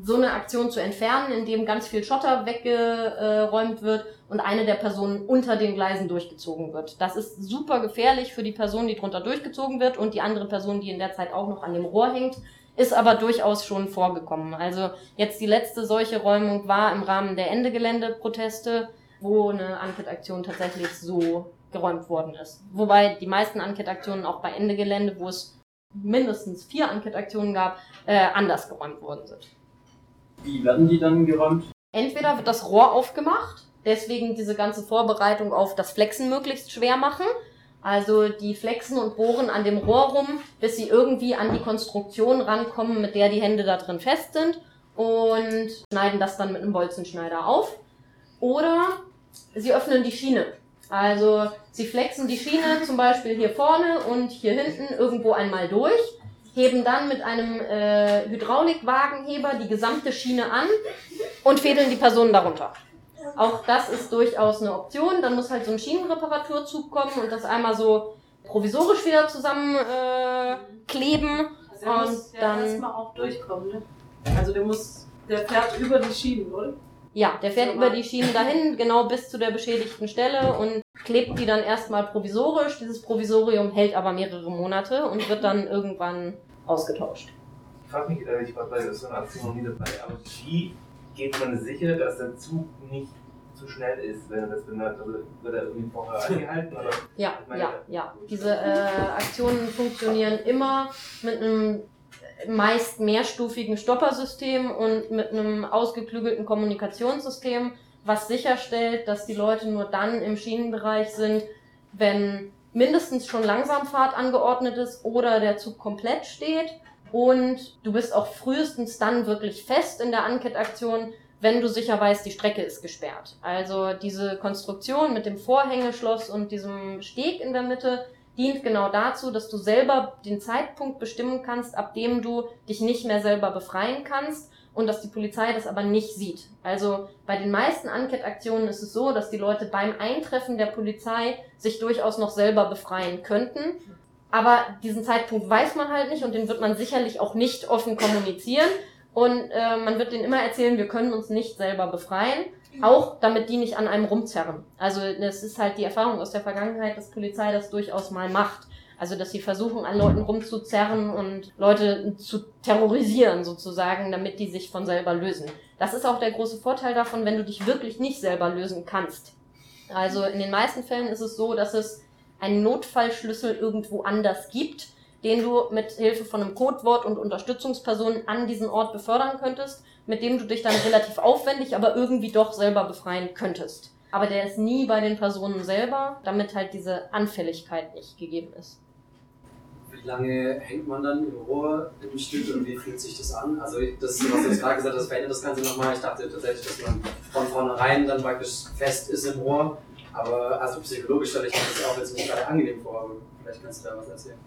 so eine Aktion zu entfernen, indem ganz viel Schotter weggeräumt wird und eine der Personen unter den Gleisen durchgezogen wird. Das ist super gefährlich für die Person, die drunter durchgezogen wird und die andere Person, die in der Zeit auch noch an dem Rohr hängt, ist aber durchaus schon vorgekommen. Also jetzt die letzte solche Räumung war im Rahmen der Ende-Gelände-Proteste, wo eine Ankettaktion tatsächlich so geräumt worden ist. Wobei die meisten Ankettaktionen auch bei Ende Gelände, wo es mindestens vier Ankettaktionen gab, äh, anders geräumt worden sind. Wie werden die dann geräumt? Entweder wird das Rohr aufgemacht, deswegen diese ganze Vorbereitung auf das Flexen möglichst schwer machen. Also die flexen und bohren an dem Rohr rum, bis sie irgendwie an die Konstruktion rankommen, mit der die Hände da drin fest sind und schneiden das dann mit einem Bolzenschneider auf. Oder sie öffnen die Schiene. Also sie flexen die Schiene zum Beispiel hier vorne und hier hinten irgendwo einmal durch, heben dann mit einem äh, Hydraulikwagenheber die gesamte Schiene an und fädeln die Personen darunter. Auch das ist durchaus eine Option. Dann muss halt so ein Schienenreparaturzug kommen und das einmal so provisorisch wieder zusammenkleben. Äh. Also Und muss ja dann- erstmal auch durchkommen, ne? Also der muss, der fährt über die Schienen, oder? Ja, der fährt So über die Schienen dahin, genau bis zu der beschädigten Stelle und klebt die dann erstmal provisorisch. Dieses Provisorium hält aber mehrere Monate und wird dann irgendwann ausgetauscht. frage mich, ich war bei so einer Aktion noch nie dabei, aber wie geht man sicher, dass der Zug nicht zu schnell ist, wenn er das benutzt? Also wird er irgendwie vorher angehalten? Oder? Ja, Ich meine, ja, ja. Diese äh, Aktionen funktionieren immer mit einem meist mehrstufigen Stoppersystem und mit einem ausgeklügelten Kommunikationssystem, was sicherstellt, dass die Leute nur dann im Schienenbereich sind, wenn mindestens schon Langsamfahrt angeordnet ist oder der Zug komplett steht. Und du bist auch frühestens dann wirklich fest in der Ankettaktion, wenn du sicher weißt, die Strecke ist gesperrt. Also diese Konstruktion mit dem Vorhängeschloss und diesem Steg in der Mitte dient genau dazu, dass du selber den Zeitpunkt bestimmen kannst, ab dem du dich nicht mehr selber befreien kannst und dass die Polizei das aber nicht sieht. Also bei den meisten Ankettaktionen ist es so, dass die Leute beim Eintreffen der Polizei sich durchaus noch selber befreien könnten. Aber diesen Zeitpunkt weiß man halt nicht und den wird man sicherlich auch nicht offen kommunizieren. Und äh, man wird denen immer erzählen, wir können uns nicht selber befreien, auch damit die nicht an einem rumzerren. Also das ist halt die Erfahrung aus der Vergangenheit, dass Polizei das durchaus mal macht. Also dass sie versuchen, an Leuten rumzuzerren und Leute zu terrorisieren sozusagen, damit die sich von selber lösen. Das ist auch der große Vorteil davon, wenn du dich wirklich nicht selber lösen kannst. Also in den meisten Fällen ist es so, dass es einen Notfallschlüssel irgendwo anders gibt, den du mit Hilfe von einem Codewort und Unterstützungspersonen an diesen Ort befördern könntest, mit dem du dich dann relativ aufwendig, aber irgendwie doch selber befreien könntest. Aber der ist nie bei den Personen selber, damit halt diese Anfälligkeit nicht gegeben ist. Wie lange hängt man dann im Rohr im Stück und wie fühlt sich das an? Also das, was du jetzt gerade gesagt hast, verändert das Ganze nochmal. Ich dachte tatsächlich, dass man von vornherein dann praktisch fest ist im Rohr. Aber also psychologisch stelle ich mir das auch jetzt nicht gerade angenehm vor. Vielleicht kannst du da was erzählen.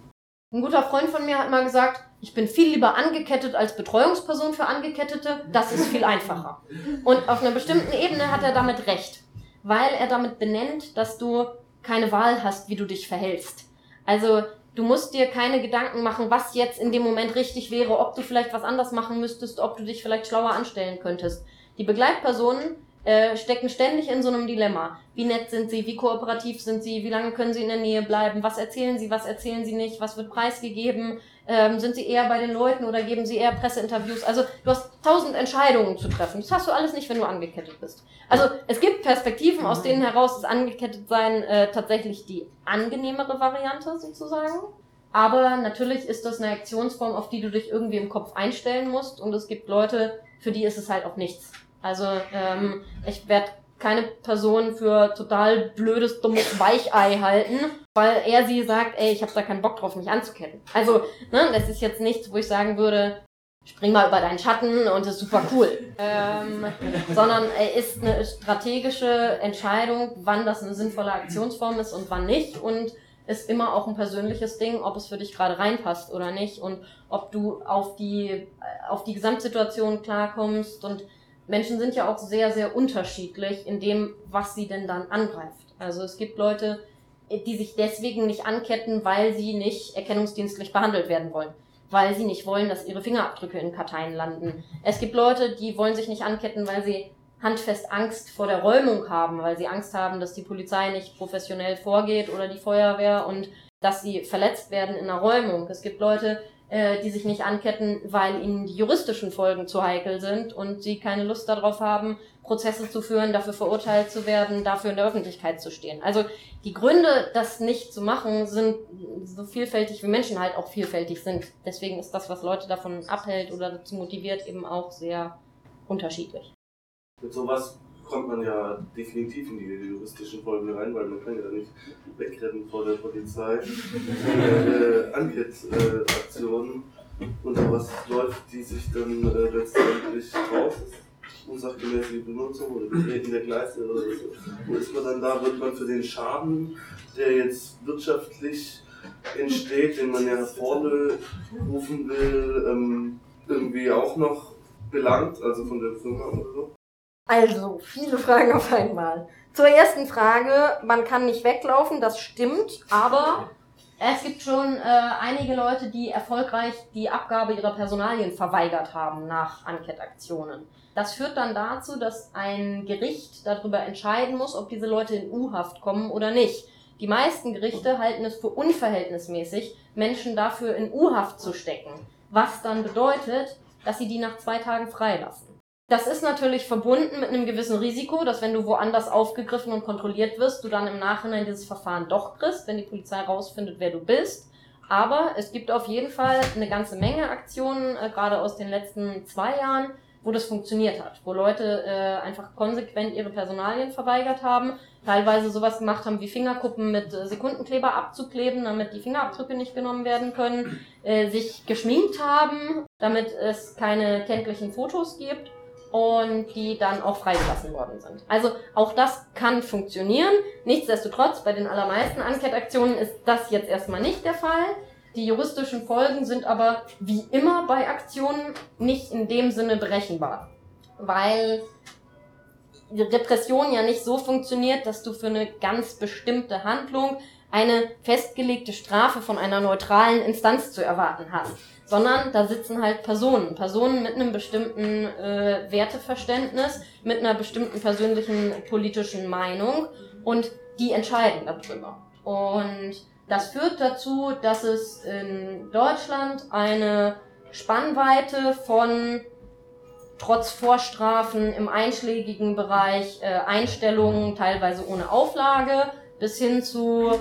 Ein guter Freund von mir hat mal gesagt, ich bin viel lieber angekettet als Betreuungsperson für Angekettete. Das ist viel einfacher. Und auf einer bestimmten Ebene hat er damit recht, weil er damit benennt, dass du keine Wahl hast, wie du dich verhältst. Also du musst dir keine Gedanken machen, was jetzt in dem Moment richtig wäre, ob du vielleicht was anders machen müsstest, ob du dich vielleicht schlauer anstellen könntest. Die Begleitpersonen äh, stecken ständig in so einem Dilemma. Wie nett sind sie, wie kooperativ sind sie, wie lange können sie in der Nähe bleiben, was erzählen sie, was erzählen sie nicht, was wird preisgegeben, ähm, sind sie eher bei den Leuten oder geben sie eher Presseinterviews. Also du hast tausend Entscheidungen zu treffen. Das hast du alles nicht, wenn du angekettet bist. Also es gibt Perspektiven, aus denen heraus das Angekettetsein äh, tatsächlich die angenehmere Variante sozusagen. Aber natürlich ist das eine Aktionsform, auf die du dich irgendwie im Kopf einstellen musst. Und es gibt Leute, für die ist es halt auch nichts. Also ähm, ich werde keine Person für total blödes, dummes Weichei halten, weil er sie sagt, ey, ich habe da keinen Bock drauf, mich anzuketten. Also, ne, das ist jetzt nichts, wo ich sagen würde, spring mal über deinen Schatten und ist super cool. ähm, sondern er ist eine strategische Entscheidung, wann das eine sinnvolle Aktionsform ist und wann nicht. Und ist immer auch ein persönliches Ding, ob es für dich gerade reinpasst oder nicht und ob du auf die, auf die Gesamtsituation klarkommst und Menschen sind ja auch sehr, sehr unterschiedlich in dem, was sie denn dann angreift. Also es gibt Leute, die sich deswegen nicht anketten, weil sie nicht erkennungsdienstlich behandelt werden wollen. Weil sie nicht wollen, dass ihre Fingerabdrücke in Karteien landen. Es gibt Leute, die wollen sich nicht anketten, weil sie handfest Angst vor der Räumung haben, weil sie Angst haben, dass die Polizei nicht professionell vorgeht oder die Feuerwehr und dass sie verletzt werden in der Räumung. Es gibt Leute, äh, die sich nicht anketten, weil ihnen die juristischen Folgen zu heikel sind und sie keine Lust darauf haben, Prozesse zu führen, dafür verurteilt zu werden, dafür in der Öffentlichkeit zu stehen. Also die Gründe, das nicht zu machen, sind so vielfältig wie Menschen halt auch vielfältig sind. Deswegen ist das, was Leute davon abhält oder dazu motiviert, eben auch sehr unterschiedlich. Mit sowas kommt man ja definitiv in die juristischen Folgen rein, weil man kann ja nicht wegrennen vor der Polizei. äh, Ankettaktionen und sowas läuft, die sich dann äh, letztendlich raus ist. Unsachgemäße Benutzung oder Betreten der Gleise oder so. Wo ist man dann da? Wird man für den Schaden, der jetzt wirtschaftlich entsteht, den man ja hervorrufen will, ähm, irgendwie auch noch belangt, also von der Firma oder so? Also, viele Fragen auf einmal. Zur ersten Frage, man kann nicht weglaufen, das stimmt, aber es gibt schon äh, einige Leute, die erfolgreich die Abgabe ihrer Personalien verweigert haben nach Ankettaktionen. Das führt dann dazu, dass ein Gericht darüber entscheiden muss, ob diese Leute in U-Haft kommen oder nicht. Die meisten Gerichte halten es für unverhältnismäßig, Menschen dafür in U-Haft zu stecken was dann bedeutet, dass sie die nach zwei Tagen freilassen. Das ist natürlich verbunden mit einem gewissen Risiko, dass wenn du woanders aufgegriffen und kontrolliert wirst, du dann im Nachhinein dieses Verfahren doch kriegst, wenn die Polizei rausfindet, wer du bist. Aber es gibt auf jeden Fall eine ganze Menge Aktionen, äh, gerade aus den letzten zwei Jahren, wo das funktioniert hat, wo Leute äh, einfach konsequent ihre Personalien verweigert haben, teilweise sowas gemacht haben wie Fingerkuppen mit äh, Sekundenkleber abzukleben, damit die Fingerabdrücke nicht genommen werden können, äh, sich geschminkt haben, damit es keine kenntlichen Fotos gibt und die dann auch freigelassen worden sind. Also auch das kann funktionieren. Nichtsdestotrotz, bei den allermeisten Enquete-Aktionen ist das jetzt erstmal nicht der Fall. Die juristischen Folgen sind aber wie immer bei Aktionen nicht in dem Sinne berechenbar, weil die Repression ja nicht so funktioniert, dass du für eine ganz bestimmte Handlung eine festgelegte Strafe von einer neutralen Instanz zu erwarten hast sondern da sitzen halt Personen, Personen mit einem bestimmten äh, Werteverständnis, mit einer bestimmten persönlichen politischen Meinung und die entscheiden darüber. Und das führt dazu, dass es in Deutschland eine Spannweite von trotz Vorstrafen im einschlägigen Bereich äh, Einstellungen, teilweise ohne Auflage, bis hin zu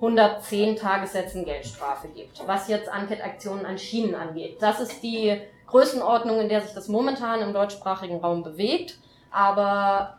110 Tagessätzen Geldstrafe gibt, was jetzt Enquete-Aktionen an Schienen angeht. Das ist die Größenordnung, in der sich das momentan im deutschsprachigen Raum bewegt, aber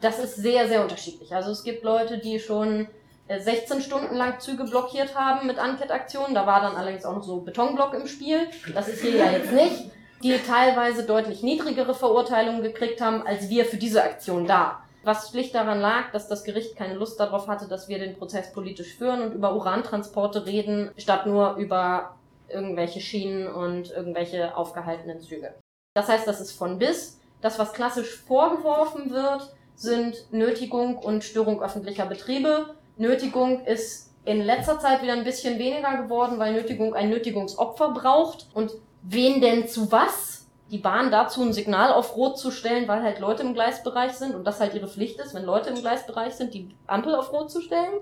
das ist sehr, sehr unterschiedlich. Also es gibt Leute, die schon 16 äh, Stunden lang Züge blockiert haben mit Enquete-Aktionen. Da war dann allerdings auch noch so Betonblock im Spiel. Das ist hier ja jetzt nicht. Die teilweise deutlich niedrigere Verurteilungen gekriegt haben, als wir für diese Aktion da was schlicht daran lag, dass das Gericht keine Lust darauf hatte, dass wir den Prozess politisch führen und über Urantransporte reden, statt nur über irgendwelche Schienen und irgendwelche aufgehaltenen Züge. Das heißt, das ist von bis. Das, was klassisch vorgeworfen wird, sind Nötigung und Störung öffentlicher Betriebe. Nötigung ist in letzter Zeit wieder ein bisschen weniger geworden, weil Nötigung ein Nötigungsopfer braucht. Und wen denn zu was? Die Bahn dazu, ein Signal auf Rot zu stellen, weil halt Leute im Gleisbereich sind und das halt ihre Pflicht ist, wenn Leute im Gleisbereich sind, die Ampel auf Rot zu stellen.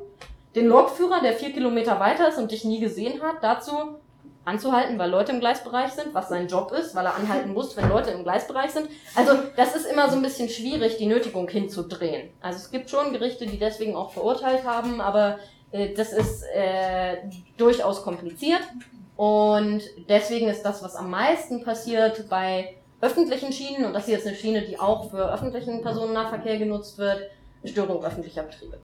Den Lokführer, der vier Kilometer weiter ist und dich nie gesehen hat, dazu anzuhalten, weil Leute im Gleisbereich sind, was sein Job ist, weil er anhalten muss, wenn Leute im Gleisbereich sind. Also das ist immer so ein bisschen schwierig, die Nötigung hinzudrehen. Also es gibt schon Gerichte, die deswegen auch verurteilt haben, aber äh, das ist äh, durchaus kompliziert. Und deswegen ist das, was am meisten passiert bei öffentlichen Schienen, und das hier ist eine Schiene, die auch für öffentlichen Personennahverkehr genutzt wird, Störung öffentlicher Betriebe.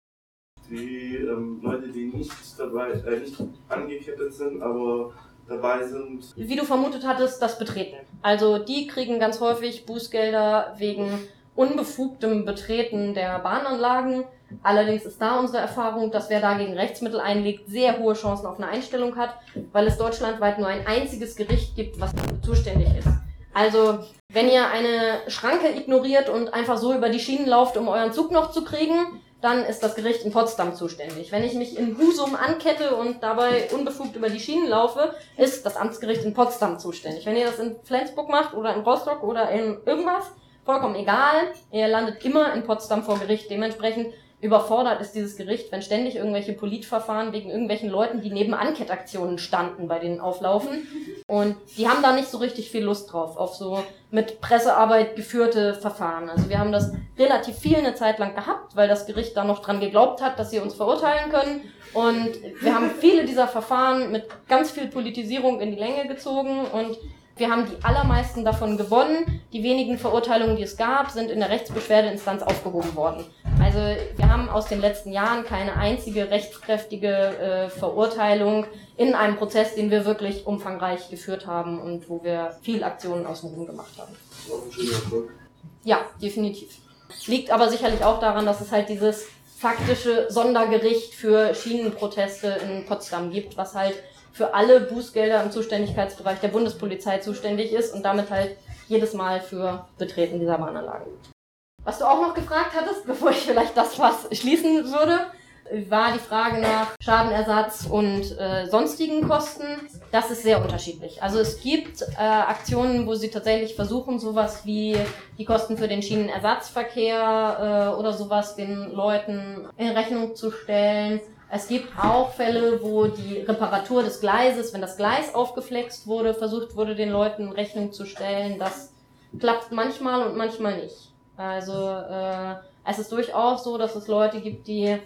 Die ähm, Leute, die nicht dabei, äh, nicht angekettet sind, aber dabei sind. Wie du vermutet hattest, das Betreten. Also die kriegen ganz häufig Bußgelder wegen unbefugtem Betreten der Bahnanlagen. Allerdings ist da unsere Erfahrung, dass wer dagegen Rechtsmittel einlegt, sehr hohe Chancen auf eine Einstellung hat, weil es deutschlandweit nur ein einziges Gericht gibt, was zuständig ist. Also, wenn ihr eine Schranke ignoriert und einfach so über die Schienen lauft, um euren Zug noch zu kriegen, dann ist das Gericht in Potsdam zuständig. Wenn ich mich in Husum ankette und dabei unbefugt über die Schienen laufe, ist das Amtsgericht in Potsdam zuständig. Wenn ihr das in Flensburg macht oder in Rostock oder in irgendwas, vollkommen egal, ihr landet immer in Potsdam vor Gericht. Dementsprechend überfordert ist dieses Gericht, wenn ständig irgendwelche Politverfahren wegen irgendwelchen Leuten, die neben Ankettaktionen standen, bei denen auflaufen. Und die haben da nicht so richtig viel Lust drauf, auf so mit Pressearbeit geführte Verfahren. Also wir haben das relativ viel eine Zeit lang gehabt, weil das Gericht da noch dran geglaubt hat, dass sie uns verurteilen können. Und wir haben viele dieser Verfahren mit ganz viel Politisierung in die Länge gezogen und wir haben die allermeisten davon gewonnen. Die wenigen Verurteilungen, die es gab, sind in der Rechtsbeschwerdeinstanz aufgehoben worden. Also wir haben aus den letzten Jahren keine einzige rechtskräftige äh, Verurteilung in einem Prozess, den wir wirklich umfangreich geführt haben und wo wir viel Aktionen außenrum gemacht haben. Ja, definitiv. Liegt aber sicherlich auch daran, dass es halt dieses faktische Sondergericht für Schienenproteste in Potsdam gibt, was halt für alle Bußgelder im Zuständigkeitsbereich der Bundespolizei zuständig ist und damit halt jedes Mal für Betreten dieser Bahnanlagen. Was du auch noch gefragt hattest, bevor ich vielleicht das was schließen würde, war die Frage nach Schadenersatz und äh, sonstigen Kosten. Das ist sehr unterschiedlich. Also es gibt äh, Aktionen, wo sie tatsächlich versuchen, sowas wie die Kosten für den Schienenersatzverkehr äh, oder sowas den Leuten in Rechnung zu stellen. Es gibt auch Fälle, wo die Reparatur des Gleises, wenn das Gleis aufgeflext wurde, versucht wurde, den Leuten Rechnung zu stellen. Das klappt manchmal und manchmal nicht. Also äh, es ist durchaus so, dass es Leute gibt, die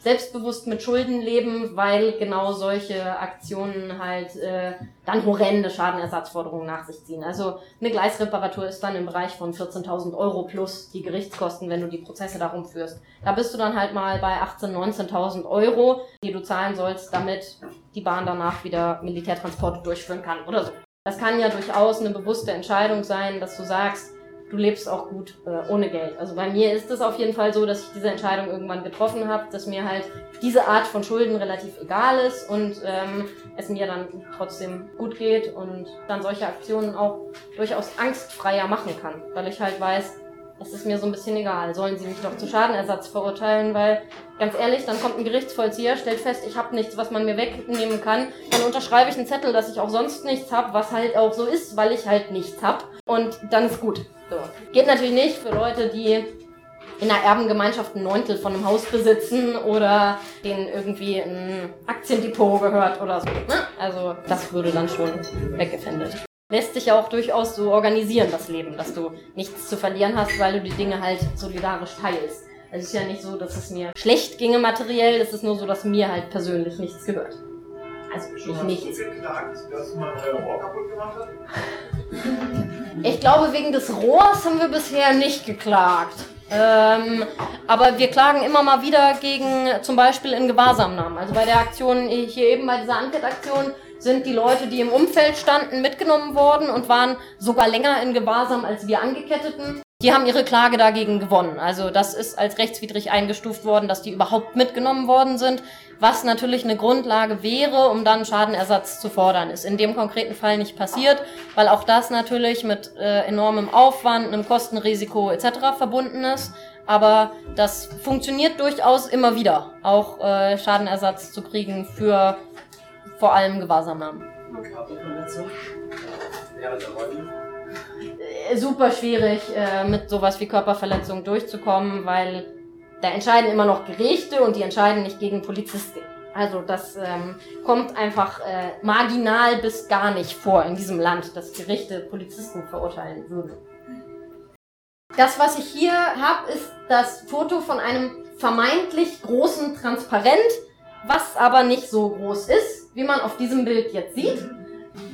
selbstbewusst mit Schulden leben, weil genau solche Aktionen halt äh, dann horrende Schadenersatzforderungen nach sich ziehen. Also eine Gleisreparatur ist dann im Bereich von 14.000 Euro plus die Gerichtskosten, wenn du die Prozesse darum führst. Da bist du dann halt mal bei 18.000, 19.000 Euro, die du zahlen sollst, damit die Bahn danach wieder Militärtransporte durchführen kann oder so. Das kann ja durchaus eine bewusste Entscheidung sein, dass du sagst, du lebst auch gut äh, ohne Geld. Also bei mir ist es auf jeden Fall so, dass ich diese Entscheidung irgendwann getroffen habe, dass mir halt diese Art von Schulden relativ egal ist und ähm, es mir dann trotzdem gut geht und dann solche Aktionen auch durchaus angstfreier machen kann, weil ich halt weiß, es ist mir so ein bisschen egal. Sollen sie mich doch zu Schadenersatz verurteilen, weil ganz ehrlich, dann kommt ein Gerichtsvollzieher, stellt fest, ich habe nichts, was man mir wegnehmen kann, dann unterschreibe ich einen Zettel, dass ich auch sonst nichts habe, was halt auch so ist, weil ich halt nichts habe und dann ist gut. So. Geht natürlich nicht für Leute, die in einer Erbengemeinschaft ein Neuntel von einem Haus besitzen oder denen irgendwie ein Aktiendepot gehört oder so. Ne? Also das würde dann schon weggefändet. Lässt sich ja auch durchaus so organisieren, das Leben, dass du nichts zu verlieren hast, weil du die Dinge halt solidarisch teilst. Es ist ja nicht so, dass es mir schlecht ginge materiell, es ist nur so, dass mir halt persönlich nichts gehört. Also ich nichts. hat? Ich glaube, wegen des Rohrs haben wir bisher nicht geklagt. Ähm, aber wir klagen immer mal wieder gegen zum Beispiel in Gewahrsamnahmen. Also bei der Aktion hier eben bei dieser Ankettaktion sind die Leute, die im Umfeld standen, mitgenommen worden und waren sogar länger in Gewahrsam als wir Angeketteten. Die haben ihre Klage dagegen gewonnen. Also das ist als rechtswidrig eingestuft worden, dass die überhaupt mitgenommen worden sind, was natürlich eine Grundlage wäre, um dann Schadenersatz zu fordern. Ist in dem konkreten Fall nicht passiert, weil auch das natürlich mit äh, enormem Aufwand, einem Kostenrisiko etc. verbunden ist. Aber das funktioniert durchaus immer wieder, auch äh, Schadenersatz zu kriegen für vor allem Gewahrsamnahmen. Super schwierig, äh, mit sowas wie Körperverletzung durchzukommen, weil da entscheiden immer noch Gerichte und die entscheiden nicht gegen Polizisten. Also das ähm, kommt einfach äh, marginal bis gar nicht vor in diesem Land, dass Gerichte Polizisten verurteilen würden. Das, was ich hier habe, ist das Foto von einem vermeintlich großen Transparent, was aber nicht so groß ist, wie man auf diesem Bild jetzt sieht.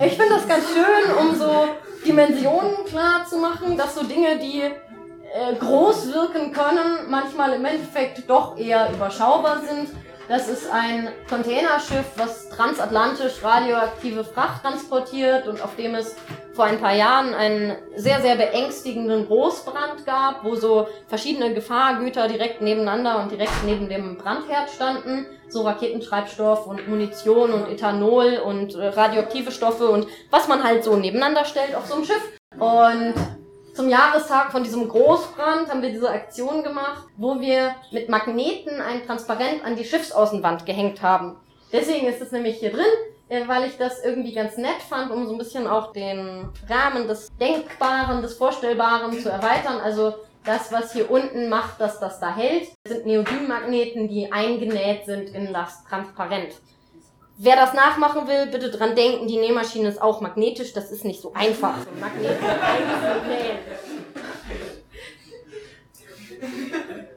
Ich finde das ganz schön, um so Dimensionen klar zu machen, dass so Dinge, die äh, groß wirken können, manchmal im Endeffekt doch eher überschaubar sind. Das ist ein Containerschiff, was transatlantisch radioaktive Fracht transportiert und auf dem es vor ein paar Jahren einen sehr, sehr beängstigenden Großbrand gab, wo so verschiedene Gefahrgüter direkt nebeneinander und direkt neben dem Brandherd standen. So Raketentreibstoff und Munition und Ethanol und äh, radioaktive Stoffe und was man halt so nebeneinander stellt auf so einem Schiff. Und zum Jahrestag von diesem Großbrand haben wir diese Aktion gemacht, wo wir mit Magneten ein Transparent an die Schiffsaußenwand gehängt haben. Deswegen ist es nämlich hier drin, äh, weil ich das irgendwie ganz nett fand, um so ein bisschen auch den Rahmen des Denkbaren, des Vorstellbaren zu erweitern. Also das, was hier unten macht, dass das da hält, sind Neodynmagneten, die eingenäht sind in das Transparent. Wer das nachmachen will, bitte dran denken, die Nähmaschine ist auch magnetisch, das ist nicht so einfach. So Magnet.